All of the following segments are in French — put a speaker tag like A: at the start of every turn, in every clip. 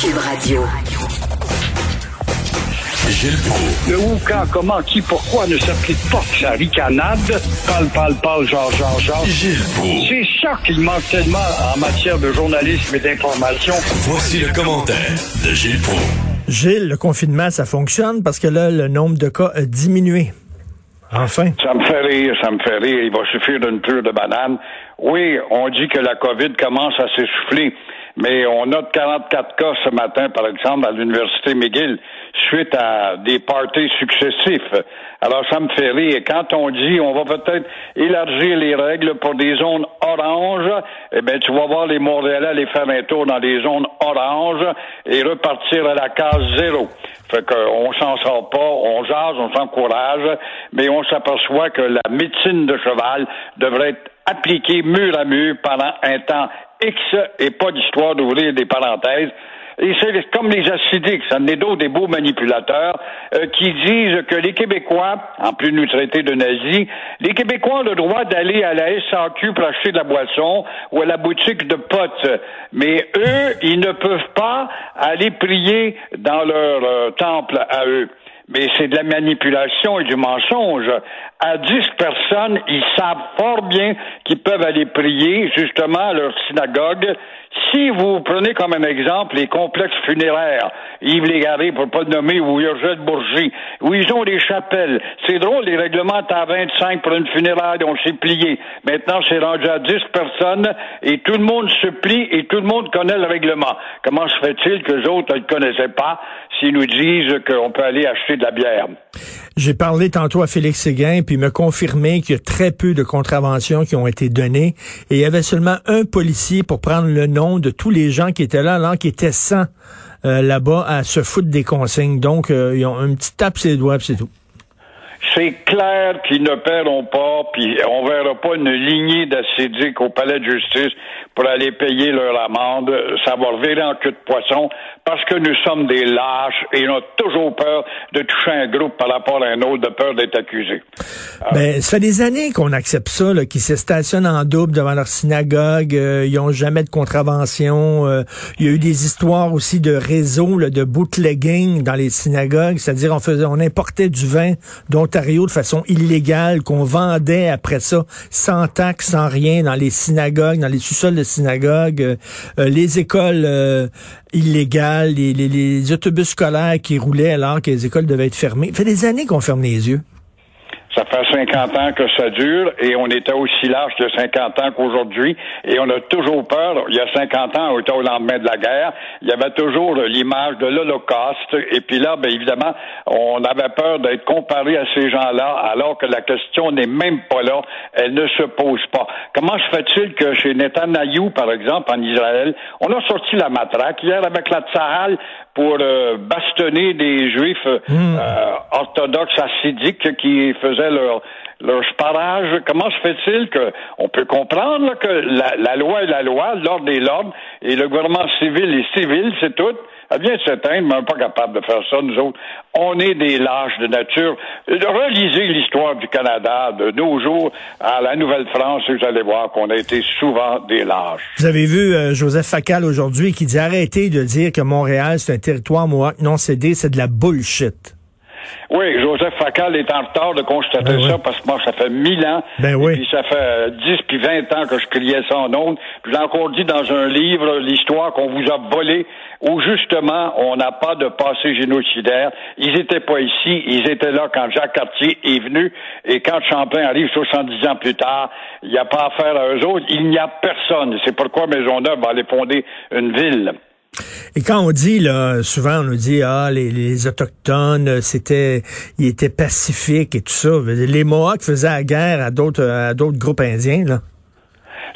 A: Cube Radio.
B: Gilles Proulx.
C: Le où, quand, comment, qui, pourquoi ne s'applique pas que sa ricanade? Parle, parle, parle, genre, genre, genre.
B: Gilles Proulx.
C: C'est ça qu'il manque tellement en matière de journalisme et d'information.
B: Voici le commentaire de Gilles Proulx.
D: Gilles, le confinement, ça fonctionne parce que là, le nombre de cas a diminué. Enfin.
C: Ça me fait rire, ça me fait rire. Il va suffire d'une pure de banane. Oui, on dit que la COVID commence à s'essouffler, mais on note 44 cas ce matin, par exemple, à l'Université McGill, suite à des parties successifs. Alors, ça me fait rire. Quand on dit on va peut-être élargir les règles pour des zones oranges, eh bien, tu vas voir les Montréalais aller faire un tour dans des zones oranges et repartir à la case zéro. Fait qu'on s'en sort pas, on jase, on s'encourage, mais on s'aperçoit que la médecine de cheval devrait être appliquée mur à mur pendant un temps X et pas d'histoire d'ouvrir des parenthèses. Et c'est comme les acidiques, ça n'est d'autres des beaux manipulateurs euh, qui disent que les Québécois, en plus de nous traiter de nazis, les Québécois ont le droit d'aller à la SAQ pour acheter de la boisson ou à la boutique de potes. Mais eux, ils ne peuvent pas aller prier dans leur euh, temple à eux mais c'est de la manipulation et du mensonge. À dix personnes, ils savent fort bien qu'ils peuvent aller prier justement à leur synagogue. Si vous prenez comme un exemple les complexes funéraires, Yves Légaré, pour pas le nommer, ou Urgel Bourgie, où ils ont des chapelles. C'est drôle, les règlements à 25 pour une funéraire, on s'est plié. Maintenant, c'est rendu à 10 personnes et tout le monde se plie et tout le monde connaît le règlement. Comment se fait-il que les autres ne le connaissaient pas s'ils nous disent qu'on peut aller acheter de la bière?
D: J'ai parlé tantôt à Félix Séguin, puis il m'a confirmé qu'il y a très peu de contraventions qui ont été données. Et il y avait seulement un policier pour prendre le nom de tous les gens qui étaient là, alors qui étaient 100 euh, là-bas à se foutre des consignes. Donc, euh, ils ont un petit tape sur les doigts, c'est tout.
C: C'est clair qu'ils ne paieront pas, puis on verra pas une lignée d'acidiques au palais de justice pour aller payer leur amende. Ça va revirer en queue de poisson parce que nous sommes des lâches et on a toujours peur de toucher un groupe par rapport à un autre, de peur d'être accusé.
D: Ben, ça fait des années qu'on accepte ça, qu'ils se stationnent en double devant leur synagogue. euh, ils ont jamais de contravention. euh, il y a eu des histoires aussi de réseaux là, de bootlegging dans les synagogues, c'est-à-dire on faisait, on importait du vin d'Ontario de façon illégale, qu'on vendait après ça sans taxe, sans rien dans les synagogues, dans les sous-sols de synagogues, euh, euh, les écoles euh, illégales, les, les- les autobus scolaires qui roulaient alors que les écoles devaient être fermées. Ça fait des années qu'on ferme les yeux.
C: Ça fait 50 ans que ça dure et on était aussi large qu'il y a 50 ans qu'aujourd'hui et on a toujours peur. Il y a 50 ans, on était au lendemain de la guerre, il y avait toujours l'image de l'Holocauste et puis là, bien évidemment, on avait peur d'être comparé à ces gens-là alors que la question n'est même pas là, elle ne se pose pas. Comment se fait-il que chez Netanyahou, par exemple, en Israël, on a sorti la matraque hier avec la Tsahal pour euh, bastonner des juifs euh, euh, orthodoxes assidiques qui faisaient leur leur sparage. Comment se fait-il que on peut comprendre là, que la, la loi est la loi, l'ordre est l'ordre, et le gouvernement civil est civil, c'est tout. Elle vient de s'éteindre, mais on n'est pas capable de faire ça, nous autres. On est des lâches de nature. Relisez l'histoire du Canada de nos jours à la Nouvelle-France et vous allez voir qu'on a été souvent des lâches.
D: Vous avez vu euh, Joseph Facal aujourd'hui qui dit arrêtez de dire que Montréal c'est un territoire mohawk non cédé, c'est de la bullshit.
C: Oui, Joseph Facal est en retard de constater
D: Ben oui.
C: ça parce que moi, ça fait mille ans.
D: Ben
C: et
D: oui.
C: Puis ça fait euh, 10 puis 20 ans que je criais ça en ondes. Puis j'ai encore dit dans un livre l'histoire qu'on vous a volé où justement on n'a pas de passé génocidaire. Ils étaient pas ici, ils étaient là quand Jacques Cartier est venu et quand Champlain arrive 70 ans plus tard, il n'y a pas affaire à eux autres, il n'y a personne. C'est pourquoi Maisonneuve va aller fonder une ville.
D: Et quand on dit, là, souvent on nous dit, ah, les, Autochtones, c'était, ils étaient pacifiques et tout ça. Les Mohawks faisaient la guerre à d'autres, à d'autres groupes indiens, là.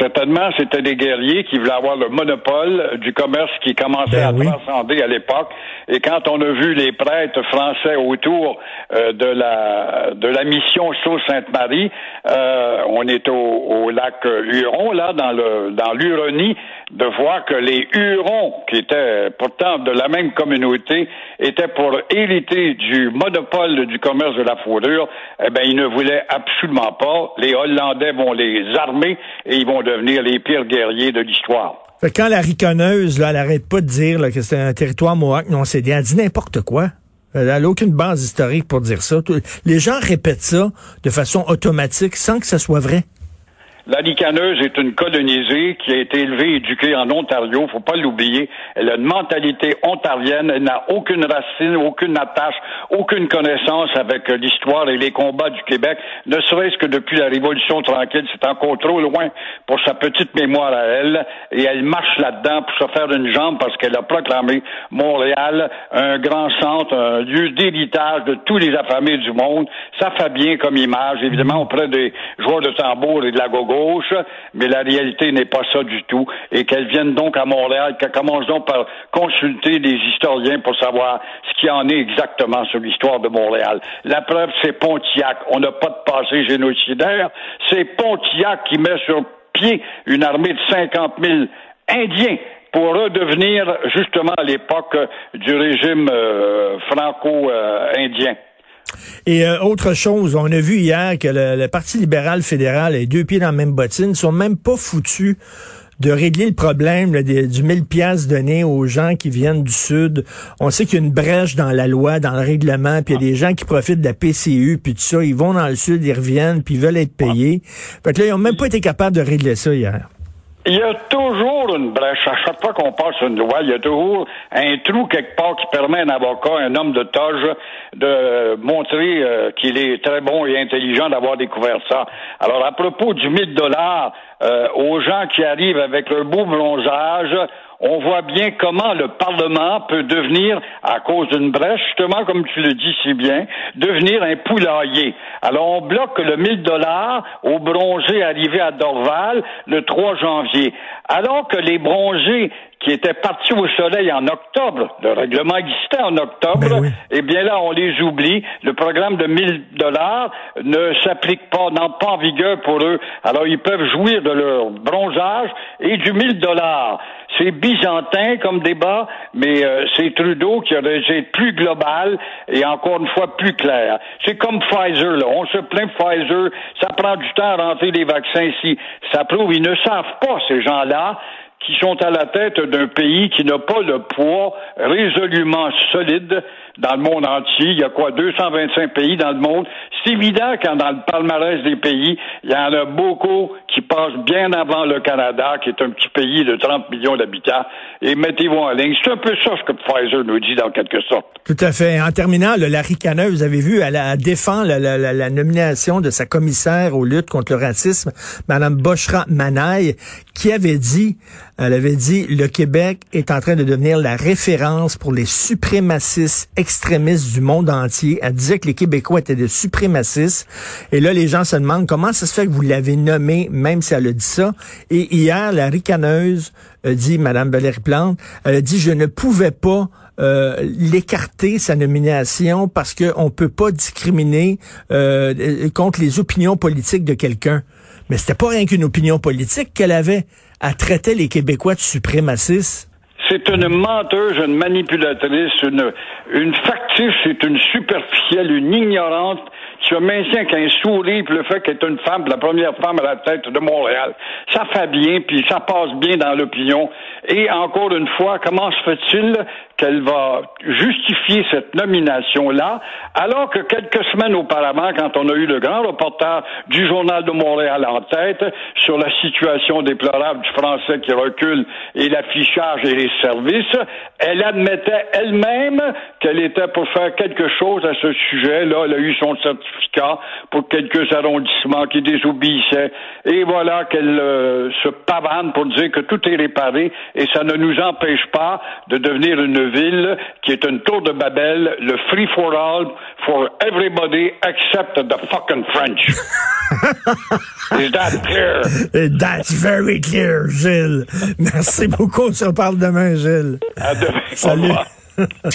C: Certainement, c'était des guerriers qui voulaient avoir le monopole du commerce qui commençait
D: Ben
C: à
D: oui.
C: transcender à l'époque. Et quand on a vu les prêtres français autour euh, de la de la mission Sault-Sainte-Marie, euh, on est au, au lac Huron, là, dans le dans l'Huronie, de voir que les Hurons, qui étaient pourtant de la même communauté, étaient pour hériter du monopole du commerce de la fourrure, eh ben ils ne voulaient absolument pas. Les Hollandais vont les armer et ils vont devenir les pires guerriers de l'histoire.
D: Quand la riconneuse, là, elle arrête pas de dire que c'est un territoire mohawk non cédé, elle dit n'importe quoi. Elle n'a aucune base historique pour dire ça. Les gens répètent ça de façon automatique sans que ça soit vrai.
C: La Licaneuse est une colonisée qui a été élevée et éduquée en Ontario, faut pas l'oublier. Elle a une mentalité ontarienne, elle n'a aucune racine, aucune attache, aucune connaissance avec l'histoire et les combats du Québec, ne serait-ce que depuis la Révolution tranquille, c'est encore trop loin pour sa petite mémoire à elle, et elle marche là-dedans pour se faire une jambe parce qu'elle a proclamé Montréal un grand centre, un lieu d'héritage de tous les affamés du monde. Ça fait bien comme image, évidemment, auprès des joueurs de tambour et de la mais la réalité n'est pas ça du tout. Et qu'elles viennent donc à Montréal, qu'elles commencent donc par consulter des historiens pour savoir ce qu'il en est exactement sur l'histoire de Montréal. La preuve, c'est Pontiac. On n'a pas de passé génocidaire. C'est Pontiac qui met sur pied une armée de 50 000 Indiens pour redevenir justement à l'époque du régime euh, franco-indien.
D: Et euh, autre chose, on a vu hier que le, le Parti libéral fédéral est deux pieds dans la même bottine, ils sont même pas foutus de régler le problème là, des- du 1000 pièces donné aux gens qui viennent du sud. On sait qu'il y a une brèche dans la loi, dans le règlement, puis il y a des gens qui profitent de la PCU, puis tout ça, ils vont dans le sud, ils reviennent, puis ils veulent être payés. Fait que là, ils ont même pas été capables de régler ça hier.
C: Il y a toujours une brèche. À chaque fois qu'on passe une loi, il y a toujours un trou quelque part qui permet à un avocat, un homme de toge, de montrer euh, qu'il est très bon et intelligent d'avoir découvert ça. Alors, à propos du 1000 dollars euh, aux gens qui arrivent avec leur beau bronzage, on voit bien comment le Parlement peut devenir, à cause d'une brèche, justement, comme tu le dis si bien, devenir un poulailler. Alors, on bloque le 1000 dollars aux bronzés arrivés à Dorval le 3 janvier. Alors que les bronzés qui étaient partis au soleil en octobre, le règlement existait en octobre,
D: Ben oui.
C: eh bien là, on les oublie. Le programme de 1000 dollars ne s'applique pas, n'entre pas en vigueur pour eux. Alors, ils peuvent jouir de leur bronzage et du 1000 dollars. C'est byzantin comme débat, mais euh, c'est Trudeau qui aurait être plus global et encore une fois plus clair. C'est comme Pfizer, là. On se plaint Pfizer. Ça prend du temps à rentrer les vaccins ici. Ça prouve, ils ne savent pas, ces gens-là, qui sont à la tête d'un pays qui n'a pas le poids résolument solide dans le monde entier. Il y a quoi, 225 pays dans le monde? C'est évident quand dans le palmarès des pays, il y en a beaucoup qui passent bien avant le Canada, qui est un petit pays de 30 millions d'habitants. Et mettez-vous en ligne. C'est un peu ça ce que Pfizer nous dit dans quelque sorte.
D: Tout à fait. En terminant, le Larry Caneux, vous avez vu, elle, elle défend la, la- la- la nomination de sa commissaire aux luttes contre le racisme, Madame Boshra Manaï, qui avait dit, elle avait dit, le Québec est en train de devenir la référence pour les suprémacistes extrémistes du monde entier. Elle disait que les Québécois étaient des suprémacistes. Et là, les gens se demandent comment ça se fait que vous l'avez nommé, même si elle a dit ça. Et hier, la ricaneuse a dit, Madame Valérie Plante, elle a dit, je ne pouvais pas euh, l'écarter sa nomination parce qu'on peut pas discriminer euh, euh, contre les opinions politiques de quelqu'un. Mais c'était pas rien qu'une opinion politique qu'elle avait. Elle traitait les Québécois de suprémacistes.
C: C'est une menteuse, une manipulatrice, une, une factice, c'est une superficielle, une ignorante se maintient qu'un sourire, puis le fait qu'elle est une femme, la première femme à la tête de Montréal. Ça fait bien, puis ça passe bien dans l'opinion. Et encore une fois, comment se fait-il qu'elle va justifier cette nomination-là, alors que quelques semaines auparavant, quand on a eu le grand reportage du Journal de Montréal en tête sur la situation déplorable du français qui recule et l'affichage et les services, elle admettait elle-même qu'elle était pour faire quelque chose à ce sujet. Là, elle a eu son certificat certificats pour quelques arrondissements qui désobéissaient. Et voilà qu'elle euh, se pavane pour dire que tout est réparé et ça ne nous empêche pas de devenir une ville qui est une tour de Babel, le free for all for everybody except the fucking French. Is that clear?
D: That's very clear, Gilles? Merci beaucoup. On se reparle demain, Gilles.
C: À demain.
D: Salut.